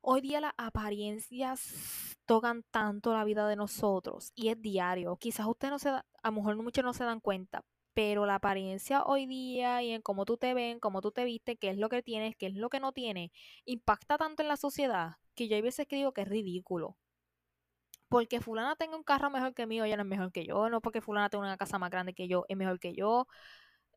Speaker 1: Hoy día las apariencias tocan tanto la vida de nosotros y es diario. Quizás usted no se da, a lo mejor muchos no se dan cuenta, pero la apariencia hoy día y en cómo tú te ven, cómo tú te viste, qué es lo que tienes, qué es lo que no tienes, impacta tanto en la sociedad que yo hay veces que digo que es ridículo porque fulana tenga un carro mejor que mío, ella no es mejor que yo, no porque fulana tenga una casa más grande que yo, es mejor que yo.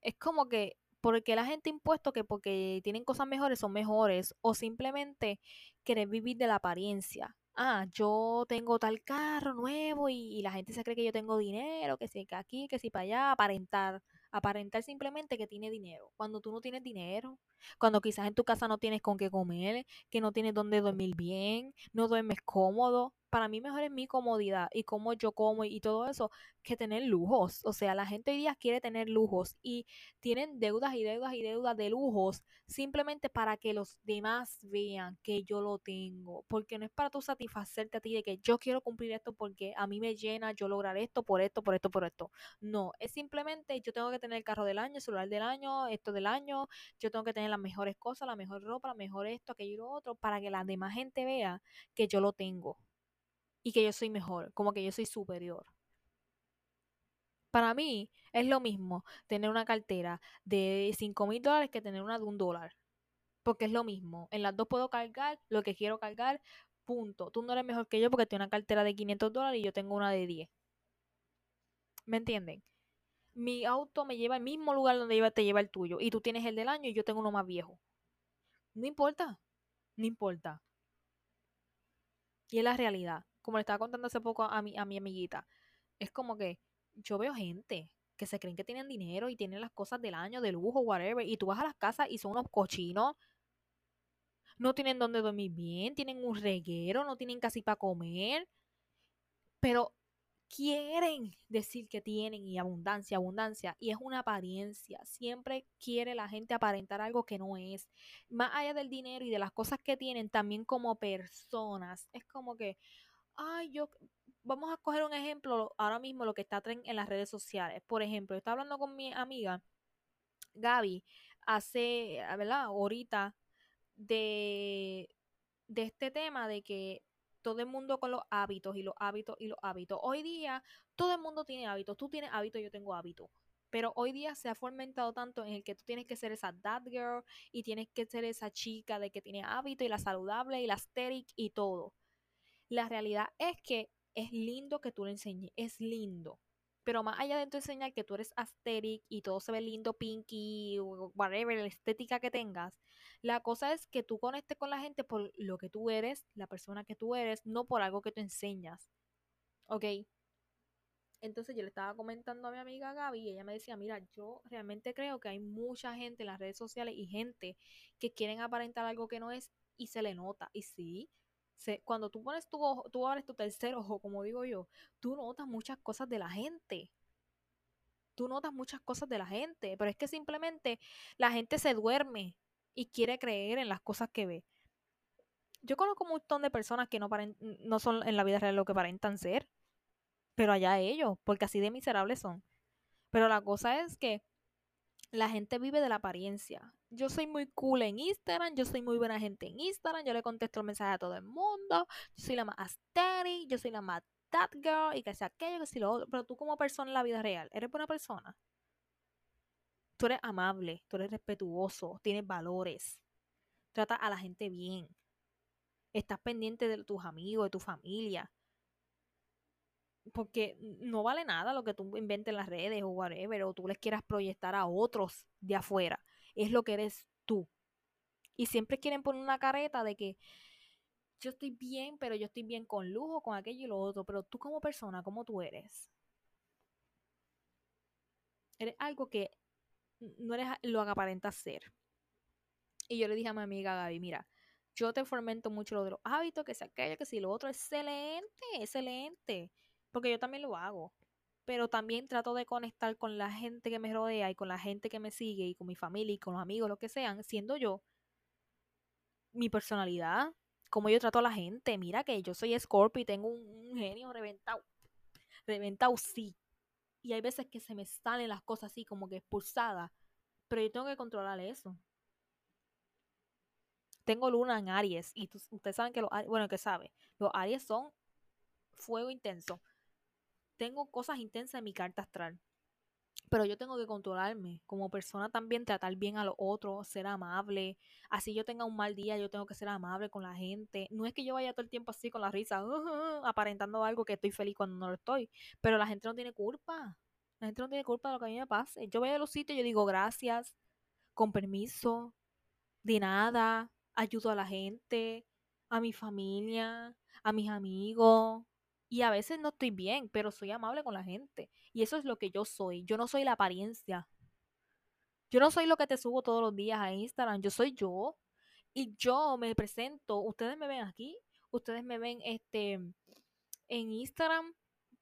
Speaker 1: Es como que porque la gente impuesto que porque tienen cosas mejores son mejores o simplemente querer vivir de la apariencia. Ah, yo tengo tal carro nuevo y, la gente se cree que yo tengo dinero, que si que aquí, que si para allá, aparentar aparentar simplemente que tiene dinero, cuando tú no tienes dinero, cuando quizás en tu casa no tienes con qué comer, que no tienes dónde dormir bien, no duermes cómodo, para mí mejor es mi comodidad y cómo yo como y todo eso que tener lujos. O sea, la gente hoy día quiere tener lujos y tienen deudas y deudas y deudas de lujos simplemente para que los demás vean que yo lo tengo. Porque no es para tú satisfacerte a ti de que yo quiero cumplir esto porque a mí me llena yo lograr esto por esto, por esto, por esto. No, es simplemente yo tengo que tener el carro del año, el celular del año, esto del año, yo tengo que tener las mejores cosas, la mejor ropa, la mejor esto, aquello y lo otro, para que la demás gente vea que yo lo tengo y que yo soy mejor, como que yo soy superior. Para mí es lo mismo tener una cartera de 5 mil dólares que tener una de un dólar. Porque es lo mismo. En las dos puedo cargar lo que quiero cargar. Punto. Tú no eres mejor que yo porque tienes una cartera de 500 dólares y yo tengo una de 10. ¿Me entienden? Mi auto me lleva al mismo lugar donde te lleva el tuyo. Y tú tienes el del año y yo tengo uno más viejo. No importa. No importa. Y es la realidad como le estaba contando hace poco a mi, amiguita, es como que yo veo gente que se creen que tienen dinero y tienen las cosas del año, de lujo, whatever, y tú vas a las casas y son unos cochinos, no tienen donde dormir bien, tienen un reguero, no tienen casi para comer, pero quieren decir que tienen y abundancia, abundancia, y es una apariencia. Siempre quiere la gente aparentar algo que no es. Más allá del dinero y de las cosas que tienen, también como personas. Es como que, ay, yo, vamos a coger un ejemplo ahora mismo lo que está en las redes sociales. Por ejemplo, estaba hablando con mi amiga Gaby hace, ah, ¿verdad? Ahorita de, de este tema de que todo el mundo con los hábitos y los hábitos y los hábitos. Hoy día todo el mundo tiene hábitos. Tú tienes hábitos, yo tengo hábitos. Pero hoy día se ha fomentado tanto en el que tú tienes que ser esa that girl y tienes que ser esa chica de que tiene hábitos y la saludable y la aesthetic y todo. La realidad es que es lindo que tú le enseñes, es lindo. Pero más allá de enseñar que tú eres aesthetic y todo se ve lindo, pinky, whatever, la estética que tengas, la cosa es que tú conectes con la gente por lo que tú eres, la persona que tú eres, no por algo que tú enseñas. ¿Ok? Entonces yo le estaba comentando a mi amiga Gaby y ella me decía, mira, yo realmente creo que hay mucha gente en las redes sociales y gente que quieren aparentar algo que no es y se le nota. Y sí, cuando tú pones tu ojo, tú abres tu tercer ojo, como digo yo, tú notas muchas cosas de la gente. Tú notas muchas cosas de la gente, pero es que simplemente la gente se duerme y quiere creer en las cosas que ve. Yo conozco un montón de personas que no, no son en la vida real lo que aparentan ser, pero allá ellos, porque así de miserables son. Pero la cosa es que la gente vive de la apariencia. Yo soy muy cool en Instagram, yo soy muy buena gente en Instagram, yo le contesto el mensaje a todo el mundo, yo soy la más aesthetic, yo soy la más that girl y que sea aquello, que sea lo otro. Pero tú como persona en la vida real, ¿eres buena persona? Tú eres amable, tú eres respetuoso, tienes valores, trata a la gente bien, estás pendiente de tus amigos, de tu familia, porque no vale nada lo que tú inventes en las redes o whatever, o tú les quieras proyectar a otros de afuera. Es lo que eres tú. Y siempre quieren poner una careta de que yo estoy bien, pero yo estoy bien con lujo, con aquello y lo otro. Pero tú como persona, ¿cómo tú eres? Eres algo que no eres lo que aparentas ser. Y yo le dije a mi amiga Gaby, mira, yo te fomento mucho lo de los hábitos, que sea aquello, que si lo otro, excelente, excelente porque yo también lo hago, pero también trato de conectar con la gente que me rodea y con la gente que me sigue y con mi familia y con los amigos, lo que sean, siendo yo mi personalidad, como yo trato a la gente. Mira que yo soy Scorpio y tengo un, genio reventado. Reventado, sí. Y hay veces que se me salen las cosas así como que expulsadas. Pero yo tengo que controlar eso. Tengo luna en Aries. Y ustedes saben que los bueno, que sabe, los Aries son fuego intenso tengo cosas intensas en mi carta astral. Pero yo tengo que controlarme. Como persona también tratar bien a los otros, ser amable. Así yo tenga un mal día, yo tengo que ser amable con la gente. No es que yo vaya todo el tiempo así con la risa, aparentando algo que estoy feliz cuando no lo estoy. Pero la gente no tiene culpa. La gente no tiene culpa de lo que a mí me pase. Yo voy a los sitios y yo digo gracias, con permiso, de nada, ayudo a la gente, a mi familia, a mis amigos. Y a veces no estoy bien, pero soy amable con la gente. Y eso es lo que yo soy. Yo no soy la apariencia. Yo no soy lo que te subo todos los días a Instagram. Yo soy yo. Y yo me presento. Ustedes me ven aquí. Ustedes me ven este en Instagram.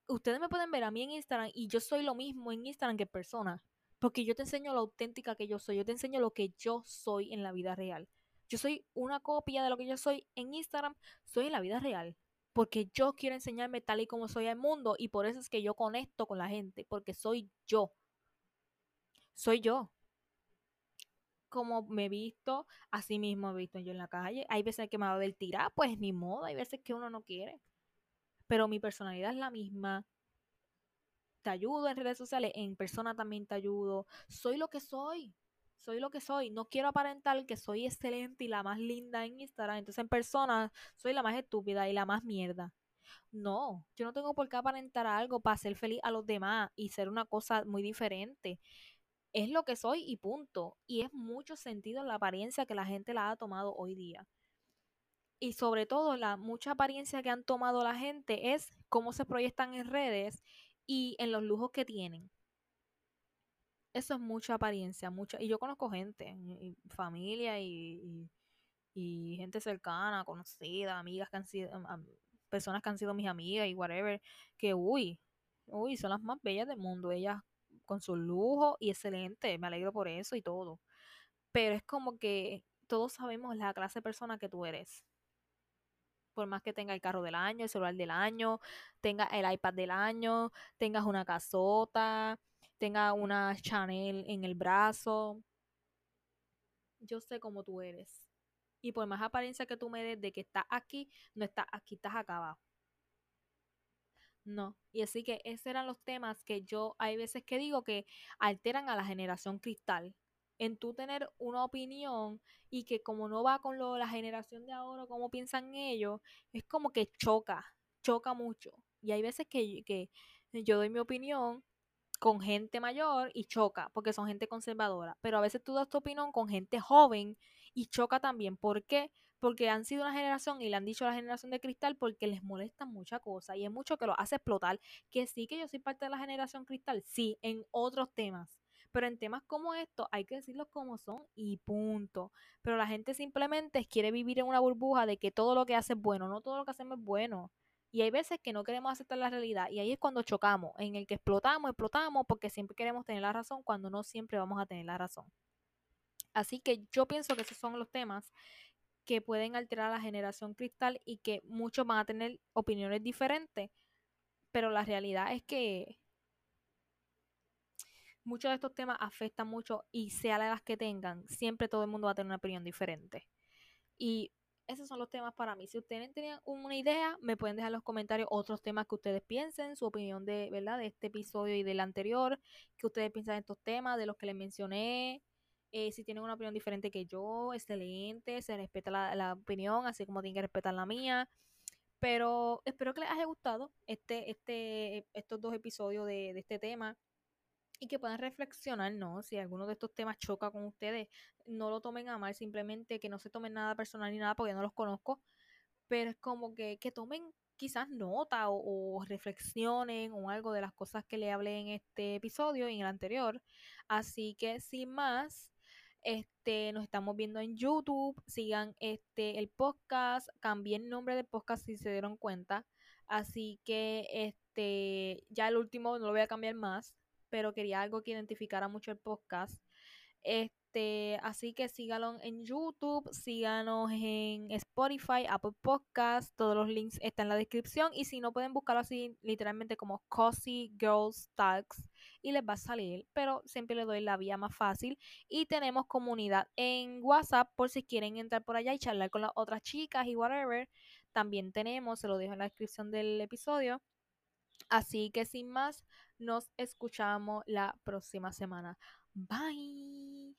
Speaker 1: Ustedes me pueden ver a mí en Instagram y yo soy lo mismo en Instagram que persona. Porque yo te enseño lo auténtica que yo soy. Yo te enseño lo que yo soy en la vida real. Yo soy una copia de lo que yo soy en Instagram. Soy en la vida real porque yo quiero enseñarme tal y como soy al mundo y por eso es que yo conecto con la gente, porque soy yo. Soy yo. Como me he visto, así mismo he visto yo en la calle. Hay veces que me va a ver tirar, pues ni modo, hay veces que uno no quiere. Pero mi personalidad es la misma. Te ayudo en redes sociales, en persona también te ayudo. Soy lo que soy soy lo que soy. No quiero aparentar que soy excelente y la más linda en Instagram. Entonces en persona soy la más estúpida y la más mierda. No, yo no tengo por qué aparentar algo para ser feliz a los demás y ser una cosa muy diferente. Es lo que soy y punto. Y es mucho sentido la apariencia que la gente la ha tomado hoy día. Y sobre todo la mucha apariencia que han tomado la gente es cómo se proyectan en redes y en los lujos que tienen eso es mucha apariencia, mucha. Y yo conozco gente, familia y, gente cercana, conocida, amigas que han sido, personas que han sido mis amigas y whatever, que uy, uy, son las más bellas del mundo. Ellas con su lujo y excelente, me alegro por eso y todo. Pero es como que todos sabemos la clase de persona que tú eres. Por más que tenga el carro del año, el celular del año, tenga el iPad del año, tengas una casota, tenga una Chanel en el brazo. Yo sé cómo tú eres. Y por más apariencia que tú me des de que estás aquí, no estás aquí, estás acá abajo. No. Y así que esos eran los temas que yo hay veces que digo que alteran a la generación cristal. En tú tener una opinión y que como no va con lo, la generación de ahora, como piensan ellos, es como que choca, choca mucho. Y hay veces que, que yo doy mi opinión con gente mayor y choca porque son gente conservadora, pero a veces tú das tu opinión con gente joven y choca también. ¿Por qué? Porque han sido una generación y le han dicho a la generación de cristal porque les molesta mucha cosa y es mucho que lo hace explotar. Que sí que yo soy parte de la generación cristal, sí, en otros temas. Pero en temas como estos hay que decirlos como son y punto. Pero la gente simplemente quiere vivir en una burbuja de que todo lo que hace es bueno, no todo lo que hacemos es bueno. Y hay veces que no queremos aceptar la realidad y ahí es cuando chocamos, en el que explotamos, explotamos porque siempre queremos tener la razón cuando no siempre vamos a tener la razón. Así que yo pienso que esos son los temas que pueden alterar la generación cristal y que muchos van a tener opiniones diferentes, pero la realidad es que muchos de estos temas afectan mucho y sea la edad que tengan, siempre todo el mundo va a tener una opinión diferente. Y esos son los temas para mí. Si ustedes tenían una idea, me pueden dejar en los comentarios otros temas que ustedes piensen, su opinión de, ¿verdad? de este episodio y del anterior, que ustedes piensan de estos temas, de los que les mencioné. Eh, si tienen una opinión diferente que yo, excelente, se respeta la, la opinión, así como tienen que respetar la mía. Pero espero que les haya gustado este, este, estos dos episodios de, de este tema y que puedan reflexionar, ¿no? Si alguno de estos temas choca con ustedes, no lo tomen a mal, simplemente que no se tomen nada personal ni nada porque no los conozco, pero es como que, que tomen quizás nota o, reflexionen o algo de las cosas que le hablé en este episodio y en el anterior. Así que sin más, este, nos estamos viendo en YouTube, sigan este el podcast, cambié el nombre del podcast si se dieron cuenta. Así que este, ya el último no lo voy a cambiar más pero quería algo que identificara mucho el podcast. Este, así que síganos en YouTube, síganos en Spotify, Apple Podcasts, todos los links están en la descripción y si no pueden buscarlo así literalmente como Cozy Girls Talks y les va a salir, pero siempre les doy la vía más fácil y tenemos comunidad en WhatsApp por si quieren entrar por allá y charlar con las otras chicas y whatever. También tenemos, se lo dejo en la descripción del episodio. Así que sin más, nos escuchamos la próxima semana. Bye.